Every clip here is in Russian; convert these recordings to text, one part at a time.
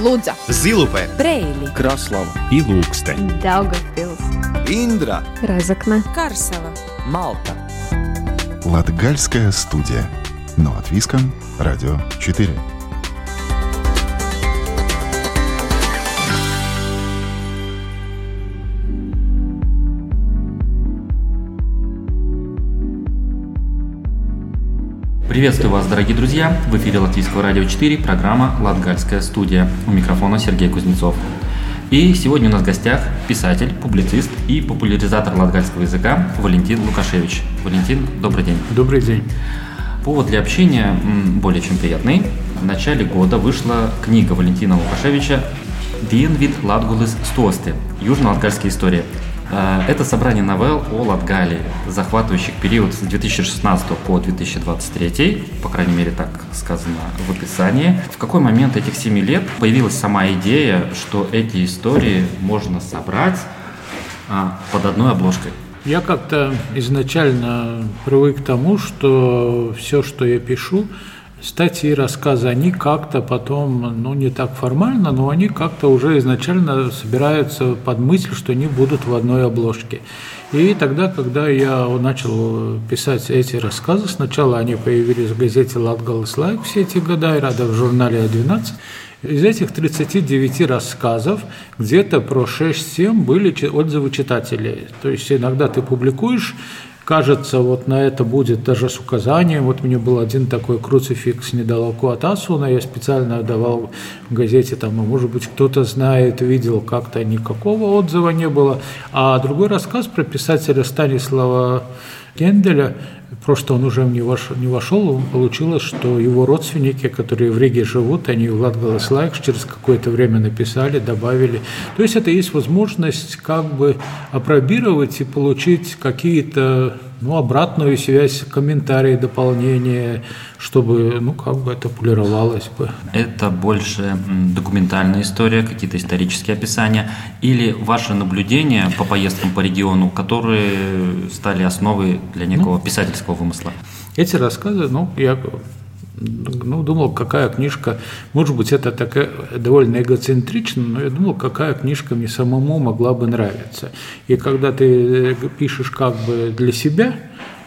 Лудза, Зилупе, Брейли, Краслава и Лукстен. Daugavpils, Индра, Разокна, Карсела. Малта Латгальская студия. Но от Виска, Радио 4. Приветствую вас, дорогие друзья! В эфире Латвийского радио 4, программа «Латгальская студия». У микрофона Сергей Кузнецов. И сегодня у нас в гостях писатель, публицист и популяризатор латгальского языка Валентин Лукашевич. Валентин, добрый день. Добрый день. Повод для общения более чем приятный. В начале года вышла книга Валентина Лукашевича «Dienvid Латгулыс Стосты. Южно-латгальские истории». Э, Это собрание новелл о Латгалии, захватывающих период с 2016 по 2023, по крайней мере так сказано в описании. В какой момент этих семи лет появилась сама идея, что эти истории можно собрать а, под одной обложкой? Я как-то изначально привык к тому, что все, что я пишу, статьи, рассказы, они как-то потом, ну не так формально, но они как-то уже изначально собираются под мысль, что они будут в одной обложке. И тогда, когда я начал писать эти рассказы, сначала они появились в газете «Латгалс Лайк» все эти года, и рада в журнале «А12», из этих 39 рассказов где-то про 6-7 были отзывы читателей. То есть иногда ты публикуешь, кажется, вот на это будет даже с указанием. Вот мне был один такой круцификс недалеко от Асуна, я специально давал в газете, там, а может быть, кто-то знает, видел, как-то никакого отзыва не было. А другой рассказ про писателя Станислава Генделя, просто он уже не вошел, не вошел, получилось, что его родственники, которые в Риге живут, они в Латгалас Лайкс через какое-то время написали, добавили. То есть это есть возможность как бы опробировать и получить какие-то ну, обратную связь, комментарии, дополнения, чтобы ну, как бы это полировалось бы. Это больше документальная история, какие-то исторические описания или ваши наблюдения по поездкам по региону, которые стали основой для некого писательского вымысла? Эти рассказы, ну, я ну, думал, какая книжка, может быть, это такая довольно эгоцентрично, но я думал, какая книжка мне самому могла бы нравиться. И когда ты пишешь как бы для себя,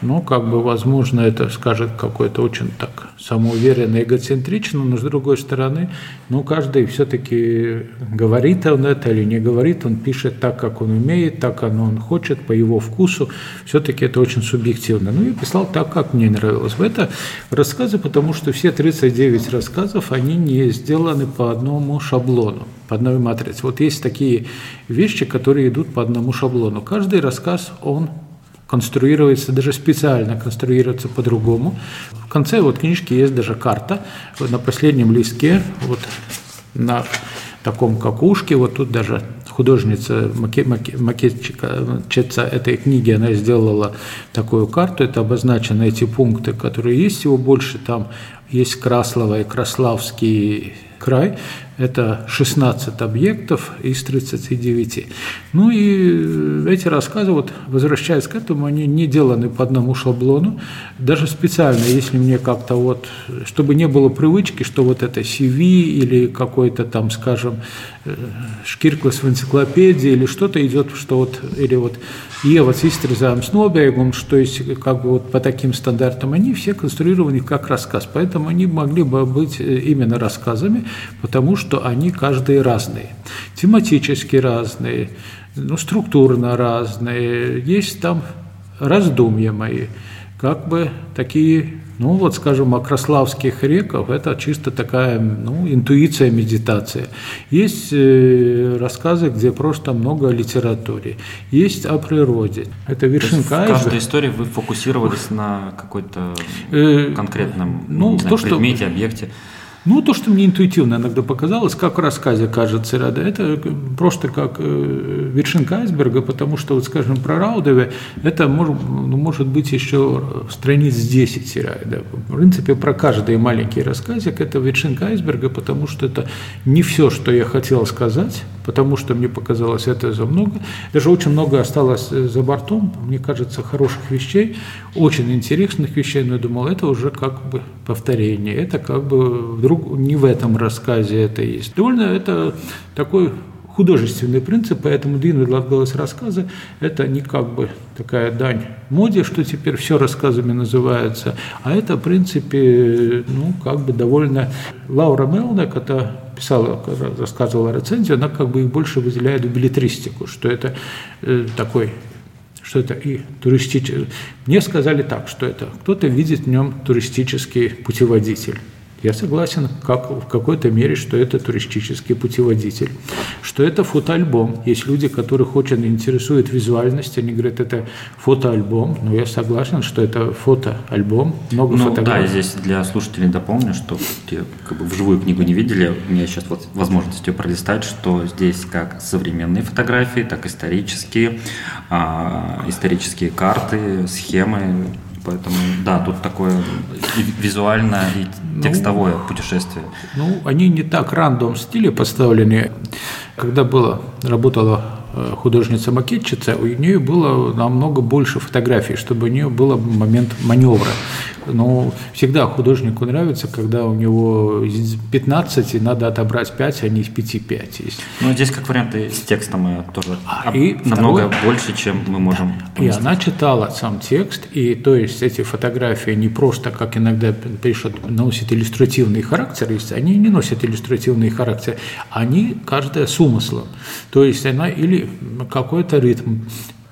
ну, как бы, возможно, это скажет какой-то очень так самоуверенно, эгоцентрично, но с другой стороны, ну, каждый все-таки говорит он это или не говорит, он пишет так, как он умеет, так, как он хочет, по его вкусу, все-таки это очень субъективно. Ну, я писал так, как мне нравилось. Это рассказы, потому что все 39 рассказов, они не сделаны по одному шаблону, по одной матрице. Вот есть такие вещи, которые идут по одному шаблону. Каждый рассказ, он конструируется, даже специально конструируется по-другому. В конце вот книжки есть даже карта. Вот на последнем листке, вот на таком какушке, вот тут даже художница, маке- маке- макетчица этой книги, она сделала такую карту, это обозначены эти пункты, которые есть, всего больше там есть Краслова и Краславский край, это 16 объектов из 39. Ну и эти рассказы, вот, возвращаясь к этому, они не деланы по одному шаблону. Даже специально, если мне как-то вот, чтобы не было привычки, что вот это CV или какой-то там, скажем, э, шкирклас в энциклопедии или что-то идет, что вот, или вот Ева Цистерзам Снобиегум, что есть как бы вот по таким стандартам, они все конструированы как рассказ. Поэтому они могли бы быть э, именно рассказами, потому что они каждый разные. Тематически разные, ну, структурно разные. Есть там раздумья мои, как бы такие, ну вот, скажем, о Краславских реках, это чисто такая, ну, интуиция, медитация. Есть э, рассказы, где просто много о литературе. Есть о природе. Это вершинка в каждой айсберга. истории вы фокусировались на какой-то Э, конкретном ну, знаю, то, что- предмете, объекте. Ну, то, что мне интуитивно иногда показалось, как в рассказе кажется ряда, это просто как э, вершинка айсберга, потому что, вот, скажем, про Раудове, это может, ну, может быть еще страниц 10 ряда. В принципе, про каждый маленький рассказик это вершинка айсберга, потому что это не все, что я хотел сказать, потому что мне показалось это за много. Даже очень много осталось э, за бортом, мне кажется, хороших вещей, очень интересных вещей, но я думал, это уже как бы повторение, это как бы вдруг не в этом рассказе это есть. Довольно это такой художественный принцип, поэтому длинный голос рассказа – это не как бы такая дань моде, что теперь все рассказами называется, а это, в принципе, ну, как бы довольно... Лаура Мелна, когда писала, рассказывала рецензию, она как бы их больше выделяет в билетристику, что это э, такой что это и туристический. Мне сказали так, что это кто-то видит в нем туристический путеводитель. Я согласен как, в какой-то мере, что это туристический путеводитель, что это фотоальбом. Есть люди, которых очень интересует визуальность, они говорят, это фотоальбом, но я согласен, что это фотоальбом, много ну, фотографий. Да, здесь для слушателей дополню, что те как бы вживую книгу не видели, у меня сейчас вот возможность ее пролистать, что здесь как современные фотографии, так и исторические, а, исторические карты, схемы, Поэтому, да, тут такое визуальное и ну, текстовое ну, путешествие. Ну, они не так рандом стиле поставлены. Когда было, работала э, художница-макетчица, у нее было намного больше фотографий, чтобы у нее был момент маневра. Но всегда художнику нравится, когда у него из 15 надо отобрать 5, а не из 5 5 есть. Ну, здесь как варианты с текстом тоже а, и намного второе, больше, чем мы можем да. И она читала сам текст, и то есть эти фотографии не просто, как иногда пишут, носят иллюстративный характер, есть, они не носят иллюстративный характер, они каждая с умыслом. То есть она или какой-то ритм,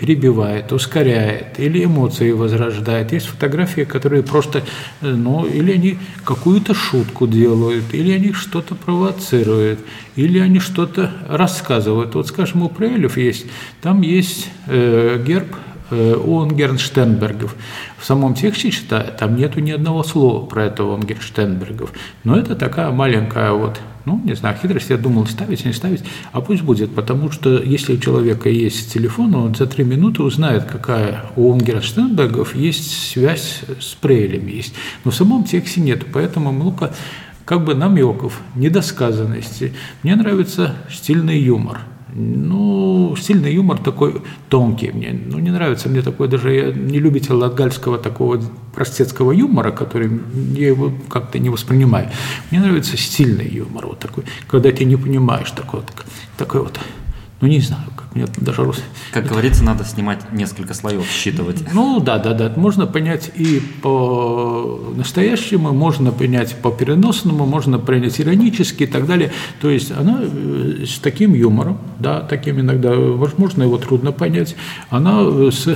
перебивает, ускоряет, или эмоции возрождает. Есть фотографии, которые просто, ну, или они какую-то шутку делают, или они что-то провоцируют, или они что-то рассказывают. Вот, скажем, у Прейлев есть, там есть э, герб э, Унгернштенбергов. В самом тексте читаю, там нету ни одного слова про это Унгернштенбергов. Но это такая маленькая вот ну, не знаю, хитрость, я думал, ставить, не ставить, а пусть будет, потому что если у человека есть телефон, он за три минуты узнает, какая у Унгера Штенбергов есть связь с Прейлями есть. Но в самом тексте нет, поэтому много как бы намеков, недосказанности. Мне нравится стильный юмор – ну, сильный юмор такой тонкий мне. Ну, не нравится мне такой, даже я не любитель латгальского такого простецкого юмора, который я его как-то не воспринимаю. Мне нравится стильный юмор вот такой, когда ты не понимаешь такой вот, такой вот ну, не знаю, как мне даже. Как говорится, надо снимать несколько слоев, считывать. Ну, да, да, да. Можно понять и по настоящему, можно понять по переносному, можно понять иронически и так далее. То есть она э, с таким юмором, да, таким иногда, возможно, его трудно понять, она с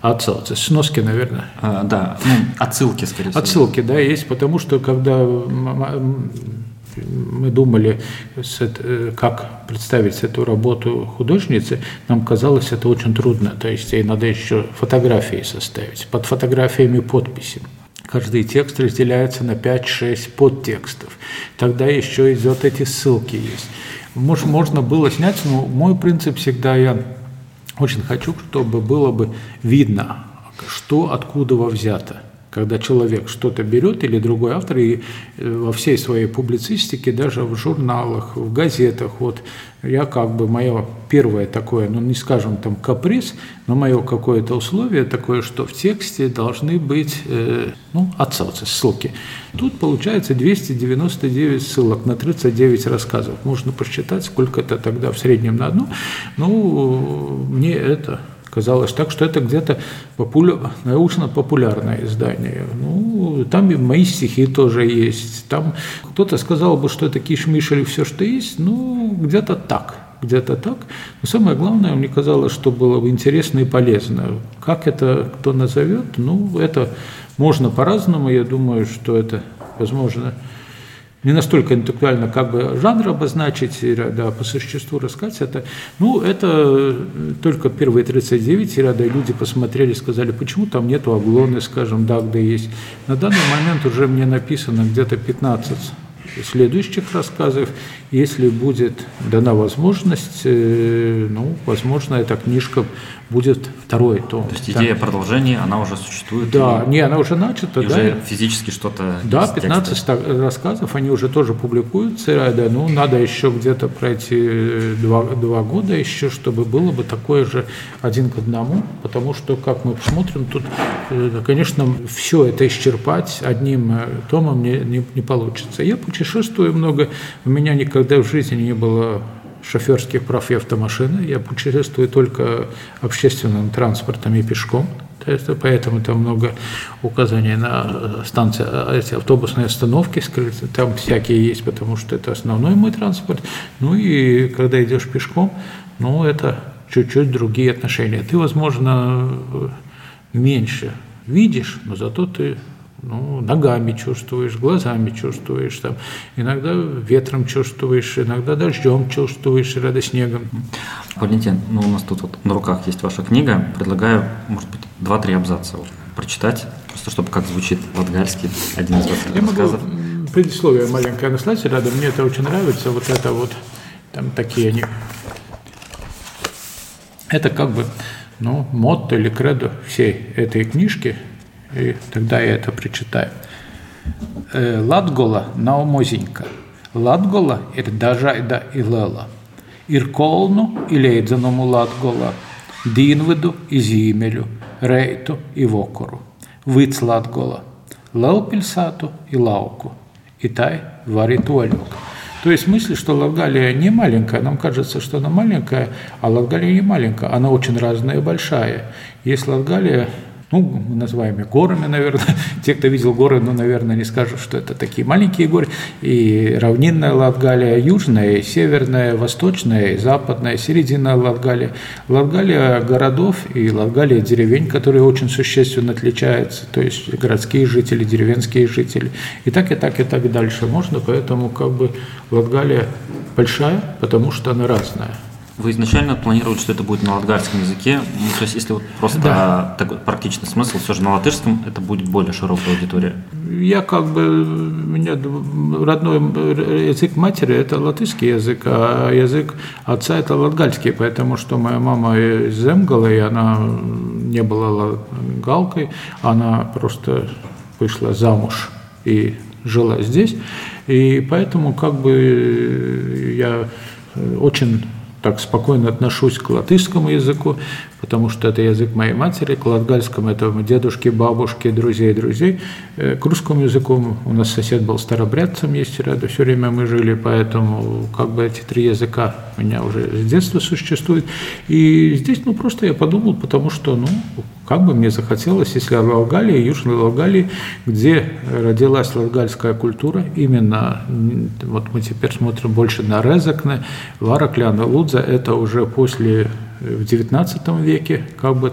отсылки, сноски, наверное. А, да, ну, отсылки, скорее всего. Отсылки, да, есть, потому что когда мы думали, э, как представить эту работу художницы, нам казалось это очень трудно. То есть ей надо еще фотографии составить, под фотографиями подписи. Каждый текст разделяется на 5-6 подтекстов. Тогда еще идет эти ссылки есть. Может, можно было снять, но мой принцип всегда я очень хочу, чтобы было бы видно, что откуда взято когда человек что-то берет или другой автор, и э, во всей своей публицистике, даже в журналах, в газетах, вот я как бы, мое первое такое, ну не скажем там каприз, но мое какое-то условие такое, что в тексте должны быть, э, ну, отсылки, ссылки. Тут получается 299 ссылок на 39 рассказов. Можно посчитать, сколько это тогда в среднем на одну. Ну, мне это казалось так, что это где-то популя... научно-популярное издание. Ну, там и мои стихи тоже есть. Там кто-то сказал бы, что это киш-миш или все, что есть. Ну, где-то так где-то так. Но самое главное, мне казалось, что было бы интересно и полезно. Как это кто назовет, ну, это можно по-разному. Я думаю, что это возможно не настолько интеллектуально как бы жанр обозначить, да, по существу рассказать это. Ну, это только первые 39 ряда, и люди посмотрели, сказали, почему там нету оглоны, скажем, да, где есть. На данный момент уже мне написано где-то 15 следующих рассказов, если будет дана возможность, э, ну, возможно, эта книжка будет второй том. То есть идея да. продолжения, она уже существует? Да, и, не, она уже начата. И да. уже физически что-то Да, 15 текста. рассказов, они уже тоже публикуются, да, ну, надо еще где-то пройти два, два года еще, чтобы было бы такое же один к одному, потому что, как мы посмотрим, тут, э, конечно, все это исчерпать одним э, томом не, не, не получится. Я путешествую много, у меня никогда в жизни не было шоферских прав и автомашины. Я путешествую только общественным транспортом и пешком. Поэтому там много указаний на станции, эти автобусные остановки. Там всякие есть, потому что это основной мой транспорт. Ну и когда идешь пешком, ну это чуть-чуть другие отношения. Ты, возможно, меньше видишь, но зато ты ну, ногами чувствуешь, глазами чувствуешь, там, иногда ветром чувствуешь, иногда дождем чувствуешь, иногда снегом. Валентин, ну у нас тут вот на руках есть ваша книга, предлагаю, может быть, два-три абзаца вот, прочитать, просто чтобы как звучит латгальский, один из ваших Я рассказов. Могу предисловие маленькое на слайде рядом, мне это очень нравится, вот это вот, там такие они. Это как бы, ну, мотто или кредо всей этой книжки – и тогда я это прочитаю. Э, Латгола наумозенька. Dažaida ilela. Ir kolnu ileidzanumu Latgola, Dīnvidu i Zīmeļu, Reitu i Vokoru, Vic Latgola, Лелпильсату и Лауку. И тай варит олюк. То есть мысль, что Латгалия не маленькая, нам кажется, что она маленькая, а Латгалия не маленькая, она очень разная и большая. Есть Латгалия ну, мы называем их горами, наверное. Те, кто видел горы, ну, наверное, не скажут, что это такие маленькие горы. И равнинная Латгалия, южная, северная, восточная, западная, середина Латгалия. Латгалия городов и Латгалия деревень, которые очень существенно отличаются. То есть городские жители, деревенские жители. И так, и так, и так дальше можно. Поэтому как бы Латгалия большая, потому что она разная. Вы изначально планировали, что это будет на латгальском языке, ну, то есть если вот просто да. такой практичный смысл, все же на латышском это будет более широкая аудитория. Я как бы, у меня родной язык матери – это латышский язык, а язык отца – это латгальский, потому что моя мама из Земгала, и она не была галкой, она просто вышла замуж и жила здесь, и поэтому как бы я очень так спокойно отношусь к латышскому языку, потому что это язык моей матери, к латгальскому это дедушки, бабушки, друзей, друзей. Э, к русскому языку у нас сосед был старобрядцем, есть рядом, все время мы жили, поэтому как бы эти три языка у меня уже с детства существуют. И здесь, ну, просто я подумал, потому что, ну, как бы мне захотелось, если в Латгалии, Южной Латгалии, где родилась латгальская культура, именно, вот мы теперь смотрим больше на Резакне, Варакляна, Лудза, это уже после в XIX веке, как бы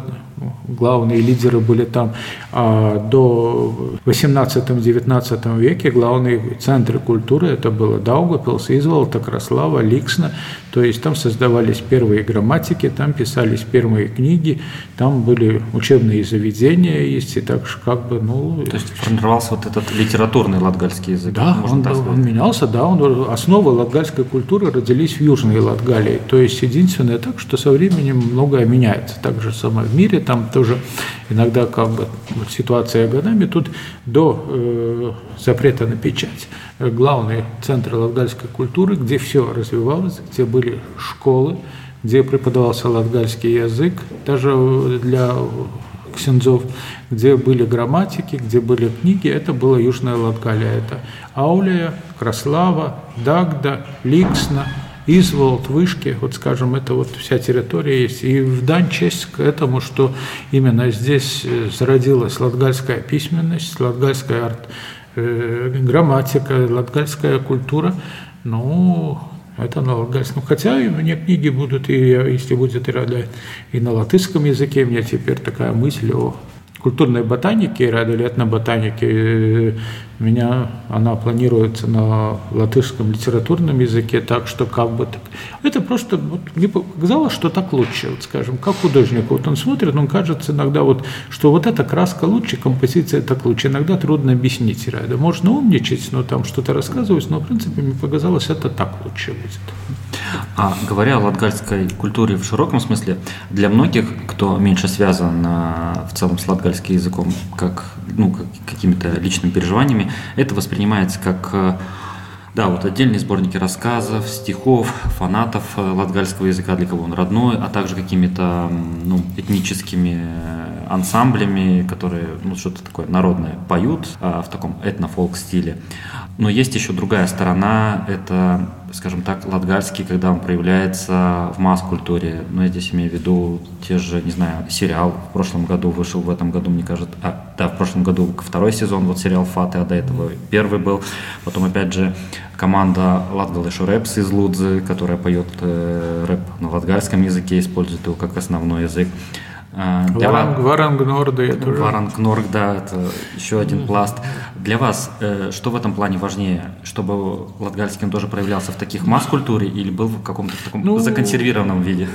главные лидеры были там, а до 18-19 веке главные центры культуры это было Даугавпилс, Изволта, Краслава, Ликсна, то есть там создавались первые грамматики, там писались первые книги, там были учебные заведения есть, и так же как бы, ну... То есть формировался вот этот литературный латгальский язык? Да, он, он менялся, да, он, основы латгальской культуры родились в Южной Латгалии, то есть единственное так, что со временем многое меняется, так же самое в мире, там тоже иногда как бы ситуация годами, тут до э, запрета на печать. Главный центр латгальской культуры, где все развивалось, где были школы, где преподавался латгальский язык, даже для ксензов, где были грамматики, где были книги, это была Южная Латгалия. Это Аулия, Краслава, Дагда, Ликсна, Изволт, Вышки, вот скажем, это вот вся территория есть. И в дань честь к этому, что именно здесь э, зародилась латгальская письменность, латгальская арт, э, грамматика, латгальская культура, ну, это на латгальском. Хотя у меня книги будут, и если будет и, и на латышском языке, у меня теперь такая мысль о культурной ботаники, ряда лет на ботанике. У меня она планируется на латышском литературном языке, так что как бы так. Это просто вот, мне показалось, что так лучше, вот, скажем, как художник. Вот он смотрит, он кажется иногда вот, что вот эта краска лучше, композиция так лучше. Иногда трудно объяснить ряда. Можно умничать, но там что-то рассказывать, но в принципе мне показалось, это так лучше будет. А говоря о латгальской культуре в широком смысле, для многих, кто меньше связан а, в целом с латгальским языком, как, ну, как какими-то личными переживаниями, это воспринимается как э, да, вот отдельные сборники рассказов, стихов, фанатов э, латгальского языка, для кого он родной, а также какими-то ну, этническими э, ансамблями, которые ну, что-то такое народное поют а, в таком этнофолк стиле. Но есть еще другая сторона, это, скажем так, латгальский, когда он проявляется в масс-культуре. Но я здесь имею в виду те же, не знаю, сериал в прошлом году вышел, в этом году, мне кажется, а, да, в прошлом году второй сезон, вот сериал «Фаты», а до этого первый был. Потом, опять же, команда Латгалышу Рэпс из Лудзы, которая поет э, рэп на латгальском языке, использует его как основной язык. А, для Варанг, вас... Варанг Норда это уже... Варанг Норд, да, это еще один пласт. Для вас э, что в этом плане важнее? Чтобы латгальский он тоже проявлялся в таких масс-культуре или был в каком-то таком ну, законсервированном виде?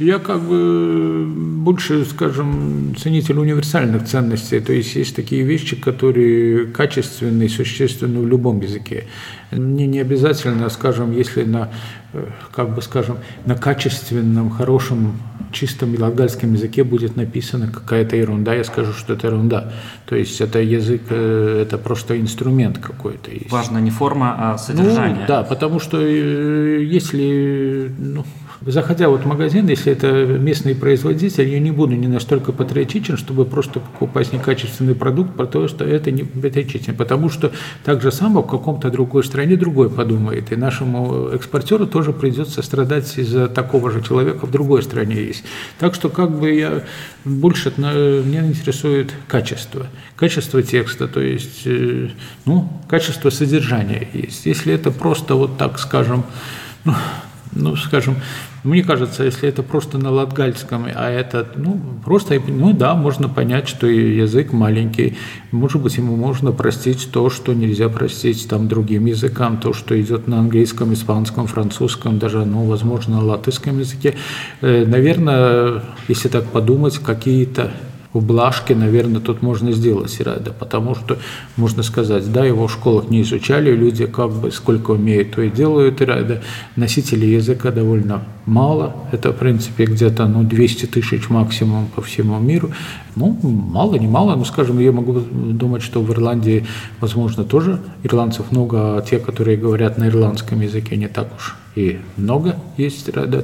Я как бы больше, скажем, ценитель универсальных ценностей. То есть есть такие вещи, которые качественные, существенны в любом языке. Мне не обязательно, скажем, если на, э, как бы скажем, на качественном, хорошем, чистом латгальском языке будет написана какая-то ерунда, я скажу, что это ерунда. То есть это язык, э, это просто инструмент какой-то. Важно не форма, а содержание. Ну, да, потому что э, если, ну, Заходя вот в магазин, если это местный производитель, я не буду не настолько патриотичен, чтобы просто покупать некачественный продукт, потому что это не патриотичен. Потому что так же само в каком-то другой стране другой подумает. И нашему экспортеру тоже придется страдать из-за такого же человека в другой стране есть. Так что как бы я больше меня интересует качество. Качество текста, то есть э, ну, качество содержания есть. Если это просто вот так, скажем, ну, ну, скажем, мне кажется, если это просто на латгальском, а это, ну, просто, ну да, можно понять, что язык маленький, может быть, ему можно простить то, что нельзя простить там другим языкам, то, что идет на английском, испанском, французском, даже, ну, возможно, на латышском языке. Э, наверное, если так подумать, какие-то в Блажке, наверное, тут можно сделать Ирада, потому что, можно сказать, да, его в школах не изучали, люди как бы сколько умеют, то и делают Ирада. Носителей языка довольно мало, это, в принципе, где-то ну, 200 тысяч максимум по всему миру. Ну, мало, не мало, но, скажем, я могу думать, что в Ирландии, возможно, тоже ирландцев много, а те, которые говорят на ирландском языке, не так уж и много есть тогда.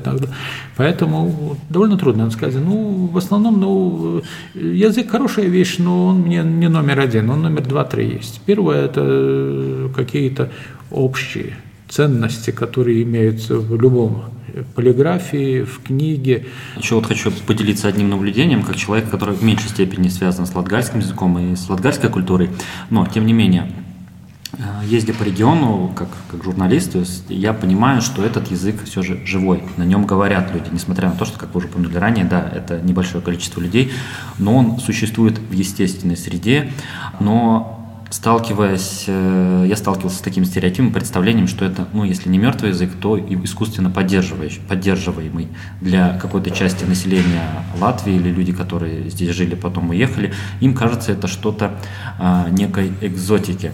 Поэтому довольно трудно сказать. Ну, в основном, ну, язык хорошая вещь, но он мне не номер один, он номер два-три есть. Первое – это какие-то общие ценности, которые имеются в любом полиграфии, в книге. Еще вот хочу поделиться одним наблюдением, как человек, который в меньшей степени связан с латгальским языком и с латгальской культурой, но, тем не менее, ездя по региону, как, как журналист, я понимаю, что этот язык все же живой, на нем говорят люди, несмотря на то, что, как вы уже упомянули ранее, да, это небольшое количество людей, но он существует в естественной среде, но сталкиваясь, э, я сталкивался с таким стереотипом, представлением, что это, ну, если не мертвый язык, то и искусственно поддерживающий, поддерживаемый для какой-то части населения Латвии или люди, которые здесь жили, потом уехали, им кажется это что-то а, некой экзотики.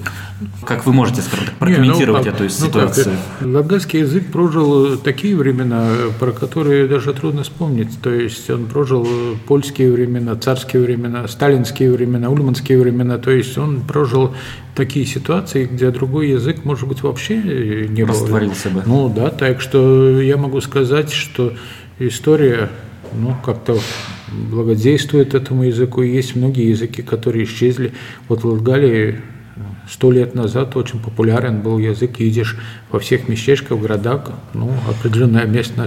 Как вы можете, скажем так, прокомментировать не, ну, как, эту ситуацию? Ну, как, латгальский язык прожил такие времена, про которые даже трудно вспомнить. То есть он прожил польские времена, царские времена, сталинские времена, ульманские времена. То есть он прожил такие ситуации, где другой язык, может быть, вообще не был. Растворился бы. Ну да, так что я могу сказать, что история ну, как-то благодействует этому языку. Есть многие языки, которые исчезли. Вот в Латгалии Сто лет назад очень популярен был язык идиш во всех местечках, городах, ну, определенное место,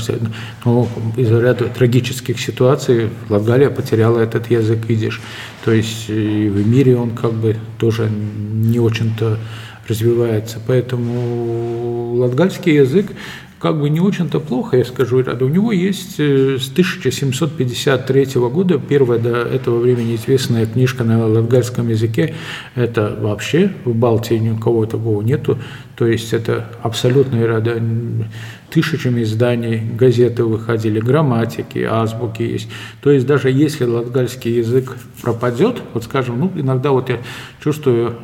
но из-за ряда трагических ситуаций Латгалия потеряла этот язык идиш. То есть и в мире он как бы тоже не очень-то развивается. Поэтому латгальский язык как бы не очень-то плохо, я скажу, Рада. У него есть э, с 1753 года первая до этого времени известная книжка на латгальском языке. Это вообще в Балтии никого такого нету. То есть это абсолютно Рада тысячами изданий, газеты выходили, грамматики, азбуки есть. То есть даже если латгальский язык пропадет, вот скажем, ну иногда вот я чувствую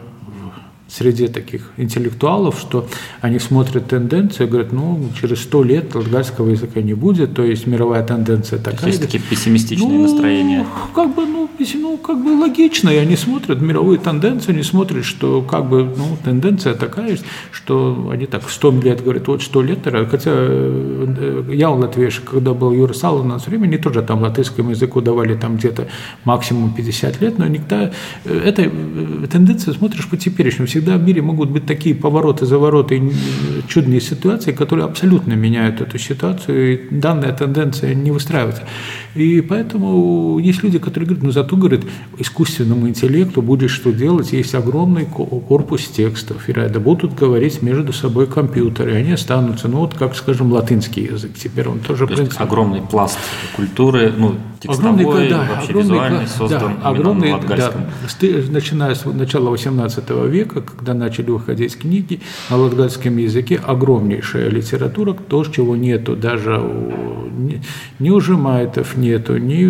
среди таких интеллектуалов, что они смотрят тенденцию и говорят, ну, через сто лет латгальского языка не будет, то есть мировая тенденция такая. есть такие пессимистичные ну, настроения. Как бы, ну, ну, как бы логично, и они смотрят мировую тенденцию, они смотрят, что как бы, ну, тенденция такая, что они так сто лет говорят, вот сто лет, хотя э, я у латвийш, когда был Юра Сал, у нас они тоже там латышскому языку давали там где-то максимум 50 лет, но никогда, э, эта э, тенденция смотришь по теперешнему, всегда в мире могут быть такие повороты, завороты, чудные ситуации, которые абсолютно меняют эту ситуацию, и данная тенденция не выстраивается. И поэтому есть люди, которые говорят, ну зато, говорят, искусственному интеллекту будет что делать, есть огромный корпус текстов, и да будут говорить между собой компьютеры, и они останутся, ну вот как, скажем, латынский язык, теперь он тоже... То есть огромный пласт культуры, ну, текстовой, огромный, да, вообще огромный, визуальный, создан да, огромный, да, начиная с начала XVIII века, когда начали выходить книги на латгальском языке, огромнейшая литература, то, чего нету даже у, ни, ни у Жемайтов нету, ни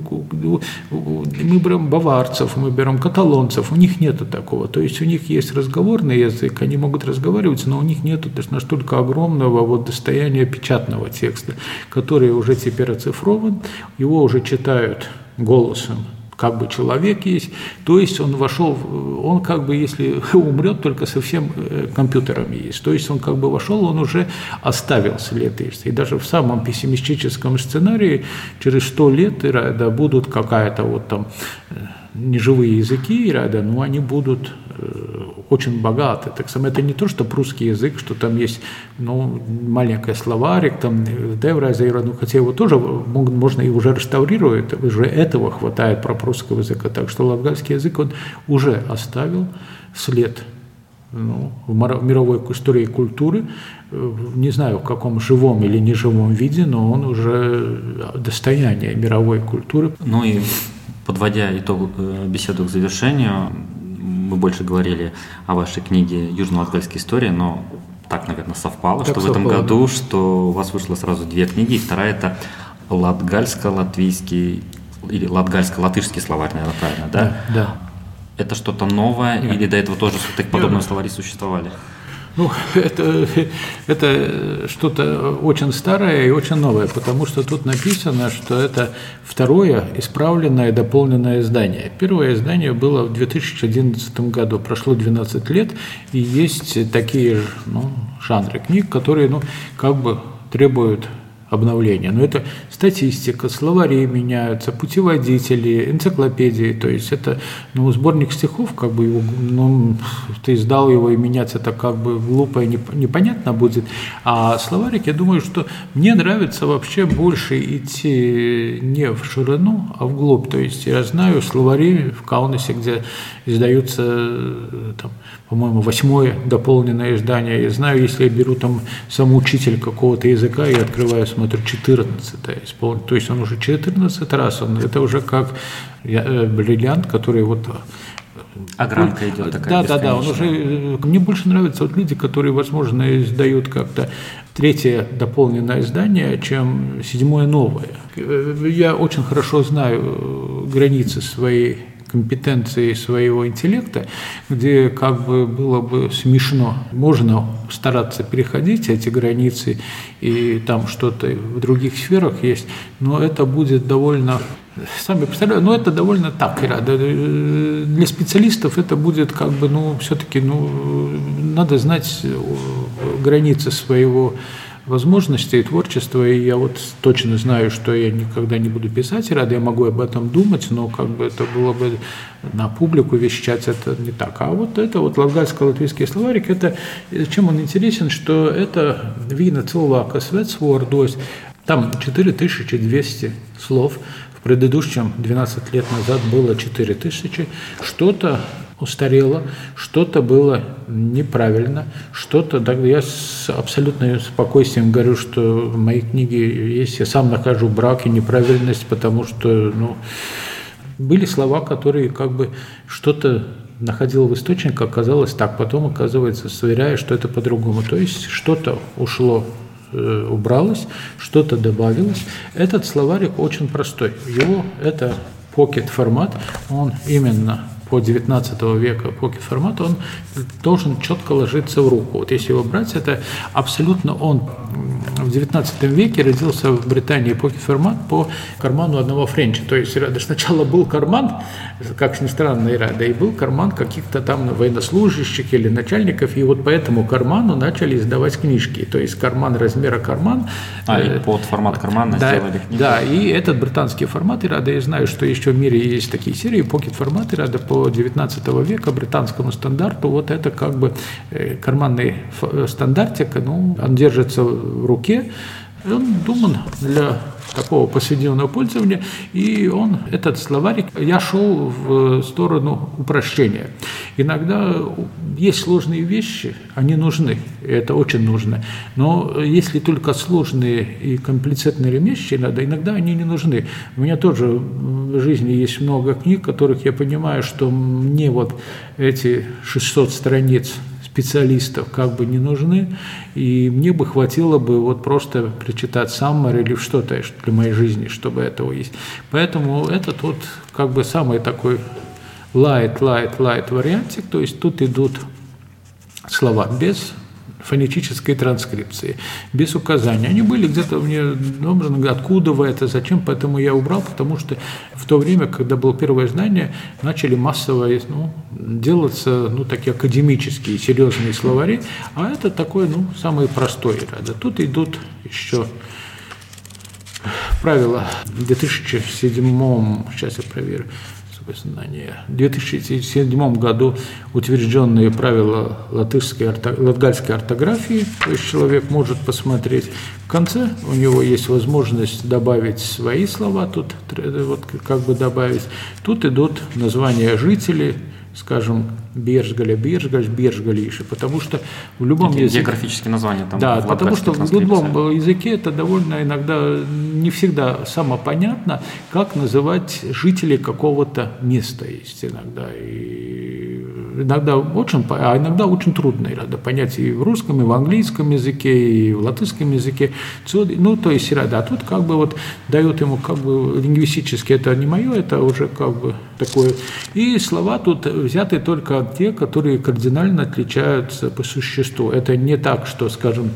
мы берем баварцев, мы берем каталонцев, у них нету такого. То есть у них есть разговорный язык, они могут разговаривать, но у них нету настолько огромного вот достояния печатного текста, который уже теперь оцифрован, его уже читают голосом как бы человек есть, то есть он вошел, он как бы, если умрет, только со всем э, компьютерами есть, то есть он как бы вошел, он уже оставил след есть. И даже в самом пессимистическом сценарии через сто лет да, будут какая-то вот там э, неживые языки, да, но они будут э, очень богаты. Так само это не то, что прусский язык, что там есть ну, маленький словарик, там Девразейра, ну, хотя его тоже можно и уже реставрировать, уже этого хватает про прусского языка. Так что латгальский язык он уже оставил след ну, в мировой истории культуры, не знаю в каком живом или неживом виде, но он уже достояние мировой культуры. Ну и подводя итог э, беседу к завершению, мы больше говорили о вашей книге «Южно-Латгальская история», но так, наверное, совпало, так что совпало, в этом году, что у вас вышло сразу две книги, и вторая это латгальско-латвийский или латгальско-латышский словарь, наверное, правильно, да? Да. да. Это что-то новое, Нет. или до этого тоже так подобные Нет. словари существовали? Ну, это, это что-то очень старое и очень новое, потому что тут написано, что это второе исправленное, дополненное издание. Первое издание было в 2011 году, прошло 12 лет, и есть такие же ну, жанры книг, которые ну, как бы требуют обновления. Но это статистика, словари меняются, путеводители, энциклопедии. То есть это ну, сборник стихов, как бы его, ну, ты издал его и меняться это как бы глупо и непонятно будет. А словарик, я думаю, что мне нравится вообще больше идти не в ширину, а в глубь. То есть я знаю словари в Каунасе, где издаются там, по-моему, восьмое дополненное издание. Я знаю, если я беру там сам учитель какого-то языка и открываю, смотрю, 14 исполнен. То есть он уже 14 раз, он, это уже как э, бриллиант, который вот Огранка идет такая Да, да, да. Он уже, э, мне больше нравятся вот люди, которые, возможно, издают как-то третье дополненное издание, чем седьмое новое. Э, я очень хорошо знаю границы своей компетенции своего интеллекта, где как бы было бы смешно. Можно стараться переходить эти границы, и там что-то в других сферах есть, но это будет довольно сами представляю, но это довольно так, для специалистов это будет как бы, ну, все-таки, ну, надо знать границы своего возможностей творчества, и я вот точно знаю, что я никогда не буду писать рад, я могу об этом думать, но как бы это было бы на публику вещать, это не так. А вот это вот латгальско-латвийский словарик, это чем он интересен, что это вина cilvēka светсвордось, там 4200 слов, в предыдущем 12 лет назад было 4000, что-то устарело, что-то было неправильно, что-то... Я с абсолютно спокойствием говорю, что в моей книге есть, я сам нахожу брак и неправильность, потому что ну, были слова, которые как бы что-то находил в источниках, оказалось так, потом оказывается, сверяя, что это по-другому. То есть что-то ушло э, убралось, что-то добавилось. Этот словарик очень простой. Его это pocket формат, он именно по 19 века pocket формат, он должен четко ложиться в руку. Вот если его брать, это абсолютно он в 19 веке родился в Британии pocket формат по карману одного френча. То есть сначала был карман, как ни странно, и и был карман каких-то там военнослужащих или начальников, и вот по этому карману начали издавать книжки. То есть карман размера карман. А, и под формат кармана да, сделали книги. Да, и этот британский формат, и рада, я знаю, что еще в мире есть такие серии, и рада по 19 века британскому стандарту, вот это как бы э, карманный стандартик, ну, он держится в руке, он думан для такого повседневного пользования, и он, этот словарик, я шел в сторону упрощения. Иногда есть сложные вещи, они нужны, это очень нужно, но если только сложные и комплицированные вещи, надо, иногда они не нужны. У меня тоже в жизни есть много книг, которых я понимаю, что мне вот эти 600 страниц специалистов как бы не нужны, и мне бы хватило бы вот просто прочитать Саммер или что-то для моей жизни, чтобы этого есть. Поэтому этот вот как бы самый такой light, light, light вариантик, то есть тут идут слова без фонетической транскрипции, без указания. Они были где-то мне, образно откуда вы это, зачем, поэтому я убрал, потому что в то время, когда было первое знание, начали массово ну, делаться ну, такие академические, серьезные словари, а это такой, ну, самый простой. Да. Тут идут еще правила в 2007, сейчас я проверю, знания. В 2007 году утвержденные правила латышской, латгальской ортографии, то есть человек может посмотреть. В конце у него есть возможность добавить свои слова, тут вот как бы добавить. Тут идут названия жителей, скажем, Бержгаля, Бержгаль, Бержгалиши, потому что в любом языке... Географические названия там. Да, потому что в любом языке это довольно иногда не всегда самопонятно, как называть жителей какого-то места есть иногда. И иногда очень, а иногда очень трудно иногда понять и в русском, и в английском языке, и в латышском языке. Ну, то есть, да, тут как бы вот дают ему как бы лингвистически это не мое, это уже как бы такое. И слова тут взяты только те, которые кардинально отличаются по существу. Это не так, что, скажем,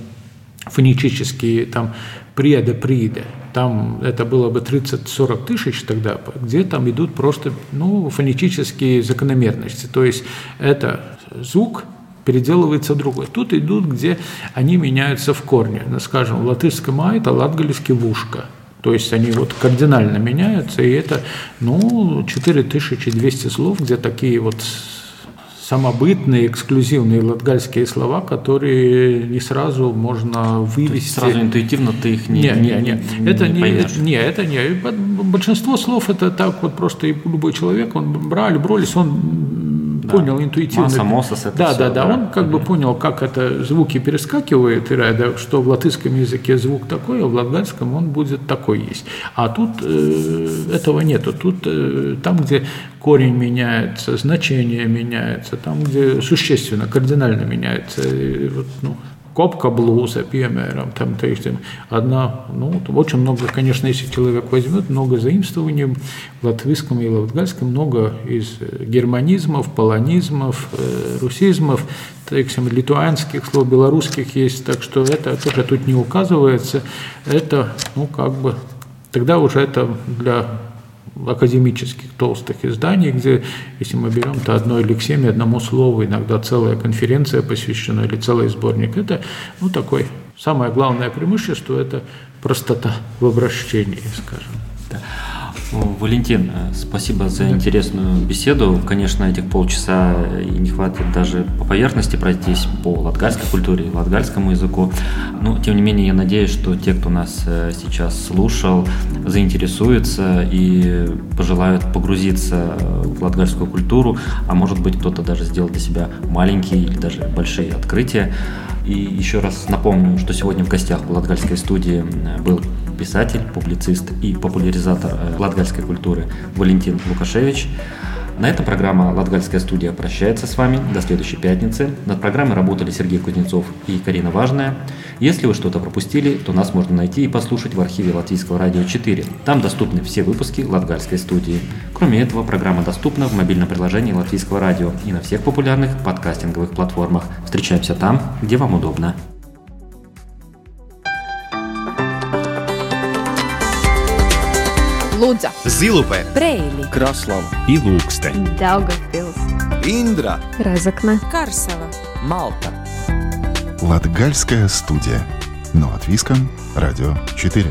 фонетические там преда, прида, там это было бы 30-40 тысяч тогда, где там идут просто ну, фонетические закономерности. То есть это звук переделывается другой. Тут идут, где они меняются в корне. Ну, скажем, в латышском «а» это латгальский «вушка». То есть они вот кардинально меняются, и это, ну, 4200 слов, где такие вот самобытные, эксклюзивные латгальские слова, которые не сразу можно вывести. сразу интуитивно ты их не, не, не, не, не это не, не, не, это не. Большинство слов это так вот просто любой человек, он брали, бролись, он. Понял интуитивно. Масса, мосос, это да, все, да, да, да, он как угу. бы понял, как это звуки перескакивают, и да, что в латышском языке звук такой, а в латгальском он будет такой есть. А тут э, этого нету. Тут э, там, где корень меняется, значение меняется, там, где существенно, кардинально меняется, и, вот, ну, копка блуза, piemēram, там, teiksim, одна, ну, очень много, конечно, если человек возьмет, много заимствований в латвийском и латгальском, много из германизмов, полонизмов, э, русизмов, teiksim, литуанских слов, белорусских есть, так что это тоже тут не указывается, это, ну, как бы, тогда уже это для академических толстых изданий, где, если мы берем, то одной лексеме, одному слову, иногда целая конференция посвящена или целый сборник, это ну, такой, самое главное преимущество – это простота в обращении, скажем. Да. Валентин, э, спасибо за интересную беседу. Конечно, этих полчаса и не хватит даже по поверхности пройтись по латгальской культуре, латгальскому языку. Но, тем не менее, я надеюсь, что те, кто нас э, сейчас слушал, заинтересуются и пожелают погрузиться в латгальскую культуру, а может быть, кто-то даже сделал для себя маленькие или даже большие открытия. И еще раз напомню, что сегодня в гостях в Латгальской студии был писатель, публицист и популяризатор э, латгальской культуры Валентин Лукашевич. На этом программа «Латгальская студия» прощается с вами до следующей пятницы. Над программой работали Сергей Кузнецов и Карина Важная. Если вы что-то пропустили, то нас можно найти и послушать в архиве Латвийского радио 4. Там доступны все выпуски Латгальской студии. Кроме этого, программа доступна в мобильном приложении Латвийского радио и на всех популярных подкастинговых платформах. Встречаемся там, где вам удобно. Лудза, Zilupē, Preili, Kraslava, Ilūkste, Daugavpils, Индра, Разокна, Карсела. Малта. Латгальская студия. Но от Виском, Радио 4.